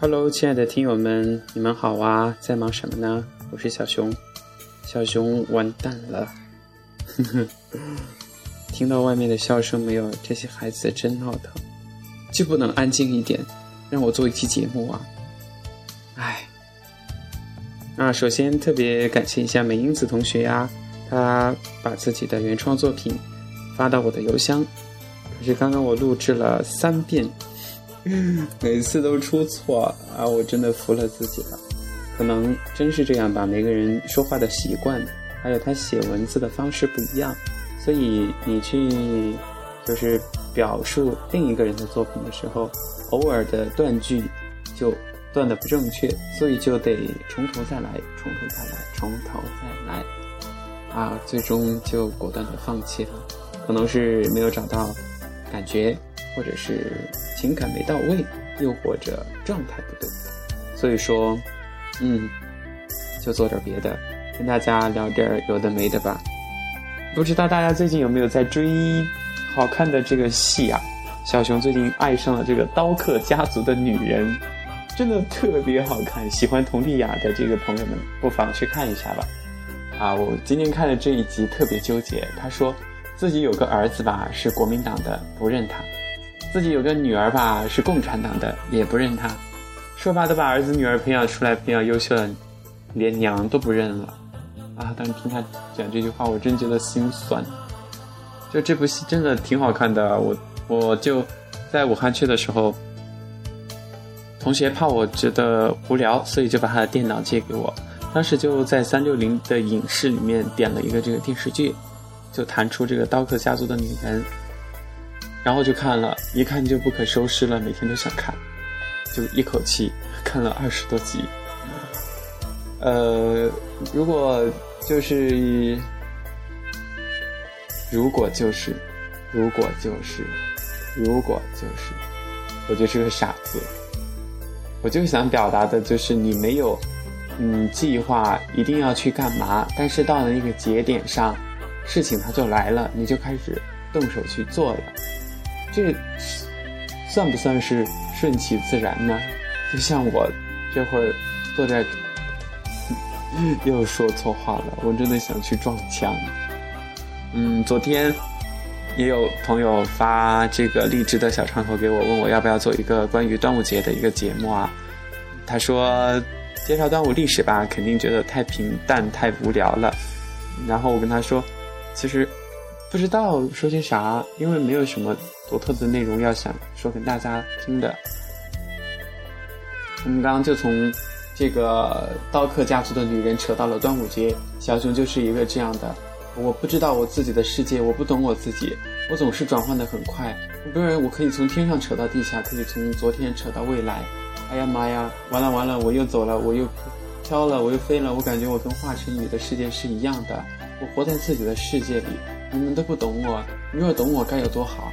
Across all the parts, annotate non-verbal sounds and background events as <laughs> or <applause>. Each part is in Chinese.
Hello，亲爱的听友们，你们好啊！在忙什么呢？我是小熊，小熊完蛋了，<laughs> 听到外面的笑声没有？这些孩子真闹腾，就不能安静一点，让我做一期节目啊！唉，那，首先特别感谢一下美英子同学呀，他把自己的原创作品发到我的邮箱，可是刚刚我录制了三遍。<laughs> 每次都出错啊！我真的服了自己了。可能真是这样吧，每个人说话的习惯，还有他写文字的方式不一样，所以你去就是表述另一个人的作品的时候，偶尔的断句就断的不正确，所以就得从头再来，从头再来，从头再来啊！最终就果断的放弃了，可能是没有找到感觉。或者是情感没到位，又或者状态不对，所以说，嗯，就做点别的，跟大家聊点有的没的吧。不知道大家最近有没有在追好看的这个戏啊？小熊最近爱上了这个刀客家族的女人，真的特别好看。喜欢佟丽娅的这个朋友们，不妨去看一下吧。啊，我今天看的这一集特别纠结。他说自己有个儿子吧，是国民党的，不认他。自己有个女儿吧，是共产党的，也不认他，说吧都把儿子女儿培养出来，培养优秀的，连娘都不认了，啊！当时听他讲这句话，我真觉得心酸。就这部戏真的挺好看的，我我就在武汉去的时候，同学怕我觉得无聊，所以就把他的电脑借给我，当时就在三六零的影视里面点了一个这个电视剧，就弹出这个刀客家族的女人。然后就看了一看就不可收拾了，每天都想看，就一口气看了二十多集。呃，如果就是，如果就是，如果就是，如果就是，我就是个傻子。我就想表达的就是你没有，嗯，计划一定要去干嘛，但是到了那个节点上，事情它就来了，你就开始动手去做了。这算不算是顺其自然呢？就像我这会儿坐在，又说错话了，我真的想去撞墙。嗯，昨天也有朋友发这个励志的小窗口给我，问我要不要做一个关于端午节的一个节目啊？他说介绍端午历史吧，肯定觉得太平淡太无聊了。然后我跟他说，其实不知道说些啥，因为没有什么。独特的内容要想说给大家听的，我们刚刚就从这个刀客家族的女人扯到了端午节。小熊就是一个这样的，我不知道我自己的世界，我不懂我自己，我总是转换的很快。不然我可以从天上扯到地下，可以从昨天扯到未来。哎呀妈呀，完了完了，我又走了，我又飘了，我又飞了。我感觉我跟华晨宇的世界是一样的，我活在自己的世界里，你们都不懂我。你若懂我，该有多好。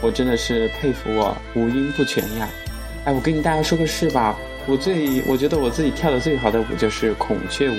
我真的是佩服我五音不全呀！哎，我跟你大家说个事吧，我最我觉得我自己跳的最好的舞就是孔雀舞。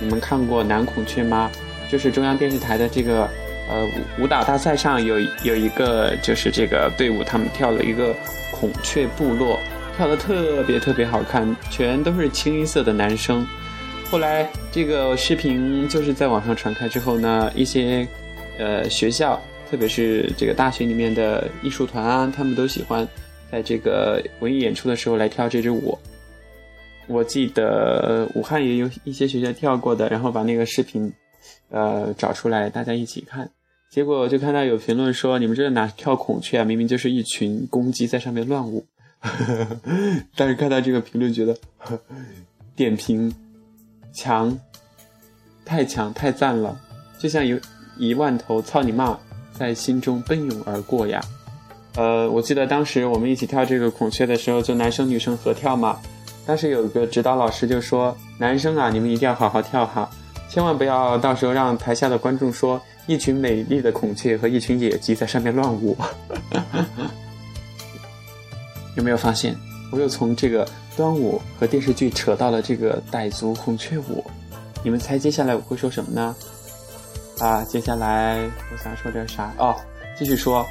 你们看过男孔雀吗？就是中央电视台的这个呃舞蹈大赛上有有一个就是这个队伍，他们跳了一个孔雀部落，跳的特别特别好看，全都是清一色的男生。后来这个视频就是在网上传开之后呢，一些呃学校。特别是这个大学里面的艺术团啊，他们都喜欢在这个文艺演出的时候来跳这支舞。我记得武汉也有一些学校跳过的，然后把那个视频呃找出来，大家一起看。结果就看到有评论说：“你们这哪跳孔雀啊？明明就是一群公鸡在上面乱舞。<laughs> ”但是看到这个评论，觉得 <laughs> 点评强，太强太赞了，就像有一万头操你妈！在心中奔涌而过呀，呃，我记得当时我们一起跳这个孔雀的时候，就男生女生合跳嘛，当时有一个指导老师就说：“男生啊，你们一定要好好跳哈，千万不要到时候让台下的观众说一群美丽的孔雀和一群野鸡在上面乱舞。<laughs> ”有没有发现，我又从这个端午和电视剧扯到了这个傣族孔雀舞？你们猜接下来我会说什么呢？啊，接下来我想说点啥？哦，继续说，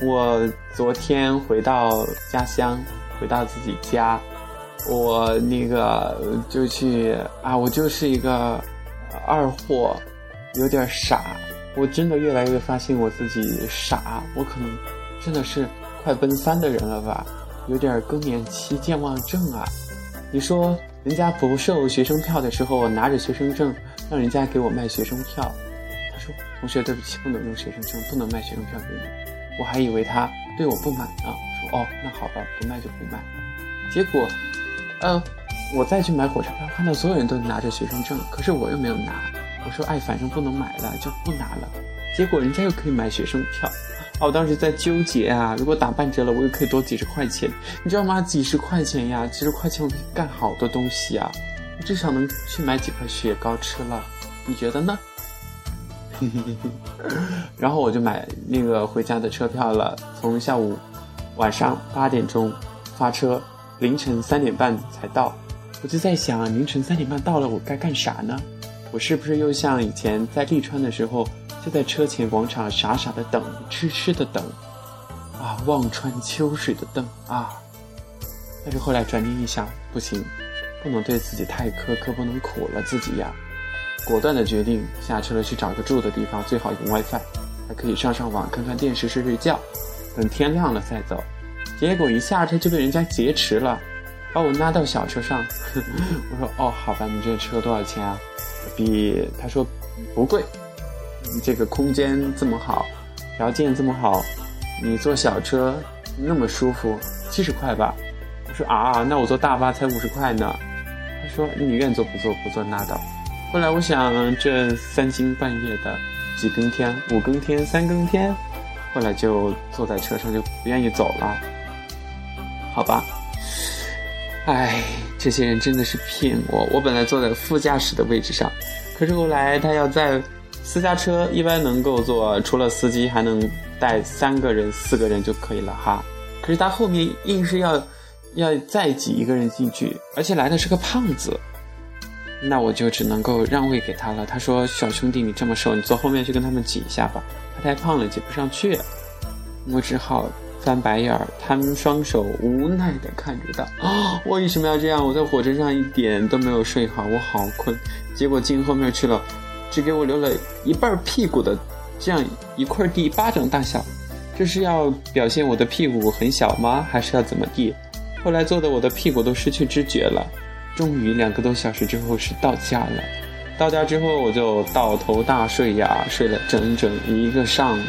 我昨天回到家乡，回到自己家，我那个就去啊，我就是一个二货，有点傻，我真的越来越发现我自己傻，我可能真的是快奔三的人了吧，有点更年期健忘症啊。你说人家不售学生票的时候，我拿着学生证让人家给我卖学生票。他说同学，对不起，不能用学生证，不能卖学生票给你。我还以为他对我不满呢，说哦，那好吧，不卖就不卖。结果，呃，我再去买火车票，看到所有人都拿着学生证，可是我又没有拿。我说，哎，反正不能买了，就不拿了。结果人家又可以买学生票，啊，我当时在纠结啊，如果打半折了，我又可以多几十块钱，你知道吗？几十块钱呀，几十块钱我可以干好多东西啊，至少能去买几块雪糕吃了。你觉得呢？<laughs> 然后我就买那个回家的车票了，从下午晚上八点钟发车，凌晨三点半才到。我就在想，凌晨三点半到了，我该干啥呢？我是不是又像以前在利川的时候，就在车前广场傻傻的等，痴痴的等，啊，望穿秋水的等啊？但是后来转念一想，不行，不能对自己太苛刻，不能苦了自己呀。果断的决定下车了，去找个住的地方，最好有 WiFi，还可以上上网、看看电视、睡睡觉，等天亮了再走。结果一下车就被人家劫持了，把我拉到小车上。<laughs> 我说：“哦，好吧，你这车多少钱啊？”比他说不贵，这个空间这么好，条件这么好，你坐小车那么舒服，七十块吧。我说：“啊，那我坐大巴才五十块呢。”他说：“你愿坐不坐？不坐拉倒。”后来我想，这三更半夜的，几更天、五更天、三更天，后来就坐在车上就不愿意走了。好吧，哎，这些人真的是骗我。我本来坐在副驾驶的位置上，可是后来他要在私家车一般能够坐，除了司机还能带三个人、四个人就可以了哈。可是他后面硬是要要再挤一个人进去，而且来的是个胖子。那我就只能够让位给他了。他说：“小兄弟，你这么瘦，你坐后面去跟他们挤一下吧。他太胖了，挤不上去。”我只好翻白眼儿，摊双手，无奈地看着他。啊，为什么要这样？我在火车上一点都没有睡好，我好困。结果进后面去了，只给我留了一半屁股的这样一块地，巴掌大小。这是要表现我的屁股很小吗？还是要怎么地？后来坐的我的屁股都失去知觉了。终于两个多小时之后是到家了，到家之后我就倒头大睡呀，睡了整整一个上午，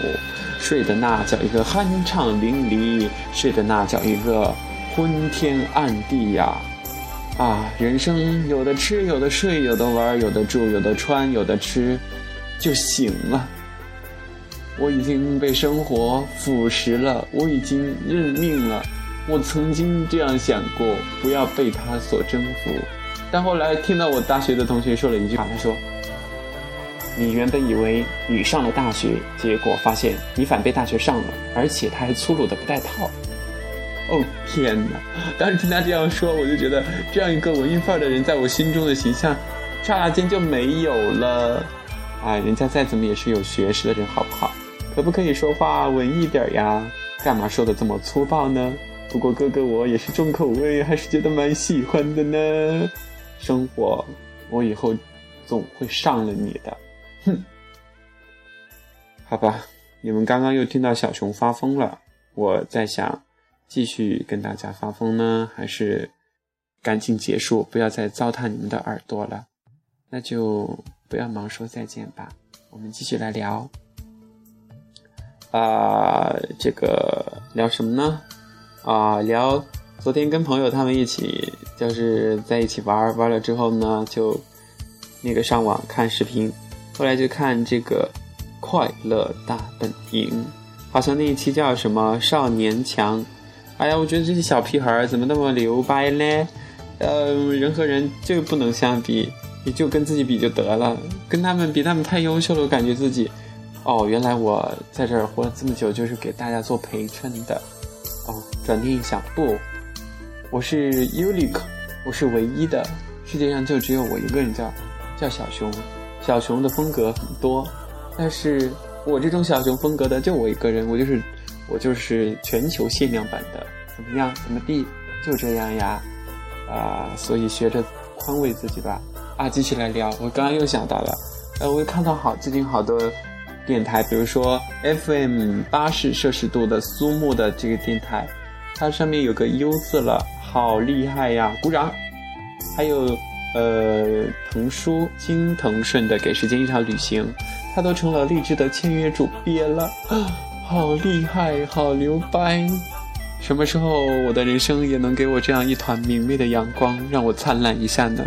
睡的那叫一个酣畅淋漓，睡的那叫一个昏天暗地呀！啊，人生有的吃，有的睡，有的玩，有的住，有的穿，有的吃，就醒了。我已经被生活腐蚀了，我已经认命了。我曾经这样想过，不要被他所征服，但后来听到我大学的同学说了一句话，他说：“你原本以为你上了大学，结果发现你反被大学上了，而且他还粗鲁的不带套。”哦天哪！当时听他这样说，我就觉得这样一个文艺范儿的人，在我心中的形象，刹那间就没有了。哎，人家再怎么也是有学识的人，好不好？可不可以说话文艺点呀？干嘛说的这么粗暴呢？不过哥哥我也是重口味，还是觉得蛮喜欢的呢。生活，我以后总会上了你的。哼，好吧，你们刚刚又听到小熊发疯了。我在想，继续跟大家发疯呢，还是赶紧结束，不要再糟蹋你们的耳朵了。那就不要忙说再见吧，我们继续来聊。啊，这个聊什么呢？啊，聊昨天跟朋友他们一起，就是在一起玩玩了之后呢，就那个上网看视频，后来就看这个《快乐大本营》，好像那一期叫什么《少年强》。哎呀，我觉得这些小屁孩怎么那么牛掰呢？呃，人和人就不能相比，你就跟自己比就得了。跟他们比，他们太优秀了，我感觉自己，哦，原来我在这儿活了这么久，就是给大家做陪衬的。转念一想，不，我是 unique，我是唯一的，世界上就只有我一个人叫叫小熊。小熊的风格很多，但是我这种小熊风格的就我一个人，我就是我就是全球限量版的，怎么样？怎么地？就这样呀。啊，所以学着宽慰自己吧。啊，继续来聊。我刚刚又想到了，呃，我看到好最近好多电台，比如说 FM 八十摄氏度的苏木的这个电台，它上面有个 U 字了，好厉害呀！鼓掌。还有呃，藤叔金腾顺的《给时间一场旅行》，他都成了励志的签约主编了，<gasps> 好厉害，好牛掰。什么时候我的人生也能给我这样一团明媚的阳光，让我灿烂一下呢？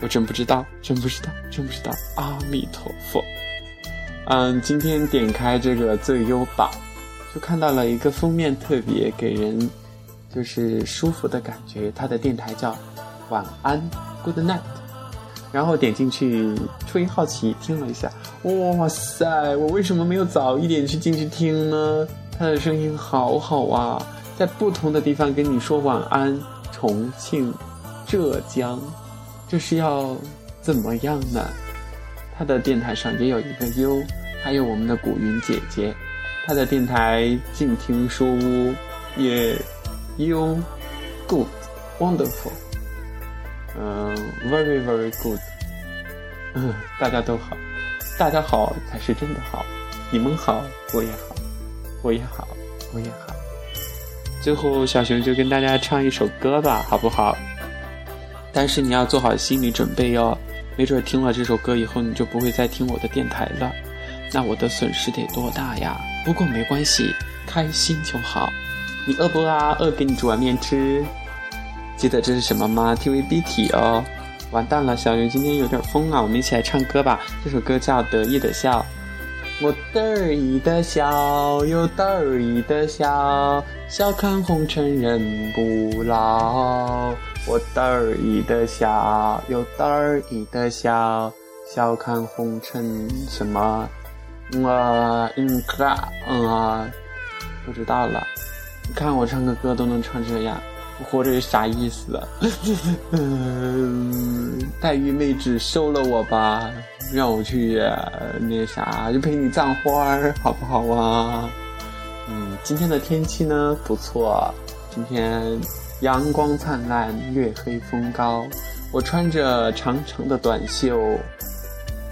我真不知道，真不知道，真不知道。阿弥陀佛。嗯，今天点开这个最优榜，就看到了一个封面特别给人就是舒服的感觉。它的电台叫晚安，Good Night。然后点进去，出于好奇听了一下，哇塞，我为什么没有早一点去进去听呢？他的声音好好啊，在不同的地方跟你说晚安。重庆、浙江，这是要怎么样呢？他的电台上也有一个 U，还有我们的古云姐姐，他的电台静听书屋也 U good wonderful，嗯，very very good，嗯，<laughs> 大家都好，大家好才是真的好，你们好，我也好。我也好，我也好。最后，小熊就跟大家唱一首歌吧，好不好？但是你要做好心理准备哟，没准听了这首歌以后，你就不会再听我的电台了，那我的损失得多大呀？不过没关系，开心就好。你饿不饿啊？饿给你煮碗面吃。记得这是什么吗？TVB 体哦。完蛋了，小熊今天有点疯啊！我们一起来唱歌吧。这首歌叫《得意的笑》。我得意的笑，又得意的笑，笑看红尘人不老。我得意的笑，又得意的笑，笑看红尘什么？啊，嗯，啊，不知道了。你看我唱个歌都能唱这样。我活着有啥意思？嗯，黛玉妹纸收了我吧，让我去那啥，就陪你葬花儿，好不好啊？嗯，今天的天气呢不错，今天阳光灿烂，月黑风高。我穿着长长的短袖，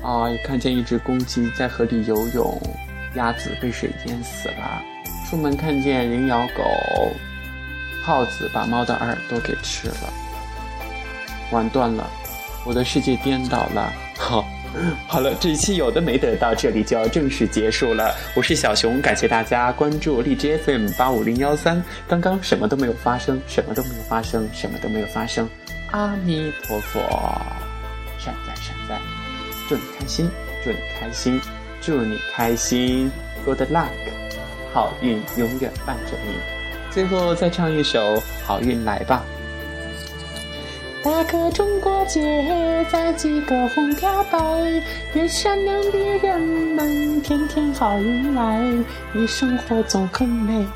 啊，看见一只公鸡在河里游泳，鸭子被水淹死了。出门看见人咬狗。耗子把猫的耳朵给吃了，完蛋了，我的世界颠倒了。好，好了，这一期有的没的到这里就要正式结束了。我是小熊，感谢大家关注荔枝 FM 八五零幺三。刚刚什么都没有发生，什么都没有发生，什么都没有发生。阿弥陀佛，善哉，祝你开心，祝你开心，祝你开心。Good luck，好运永远伴着你。最后再唱一首《好运来吧》。打个中国结，再系个红飘带，愿善良的人们天天好运来。你生活总很美，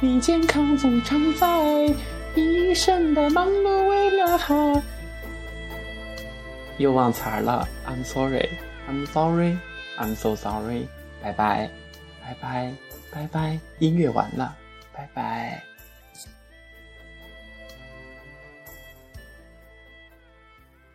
你健康总常在，一生的忙碌为了好。又忘词儿了，I'm sorry，I'm sorry，I'm so sorry。拜拜，拜拜，拜拜，音乐完了。拜拜。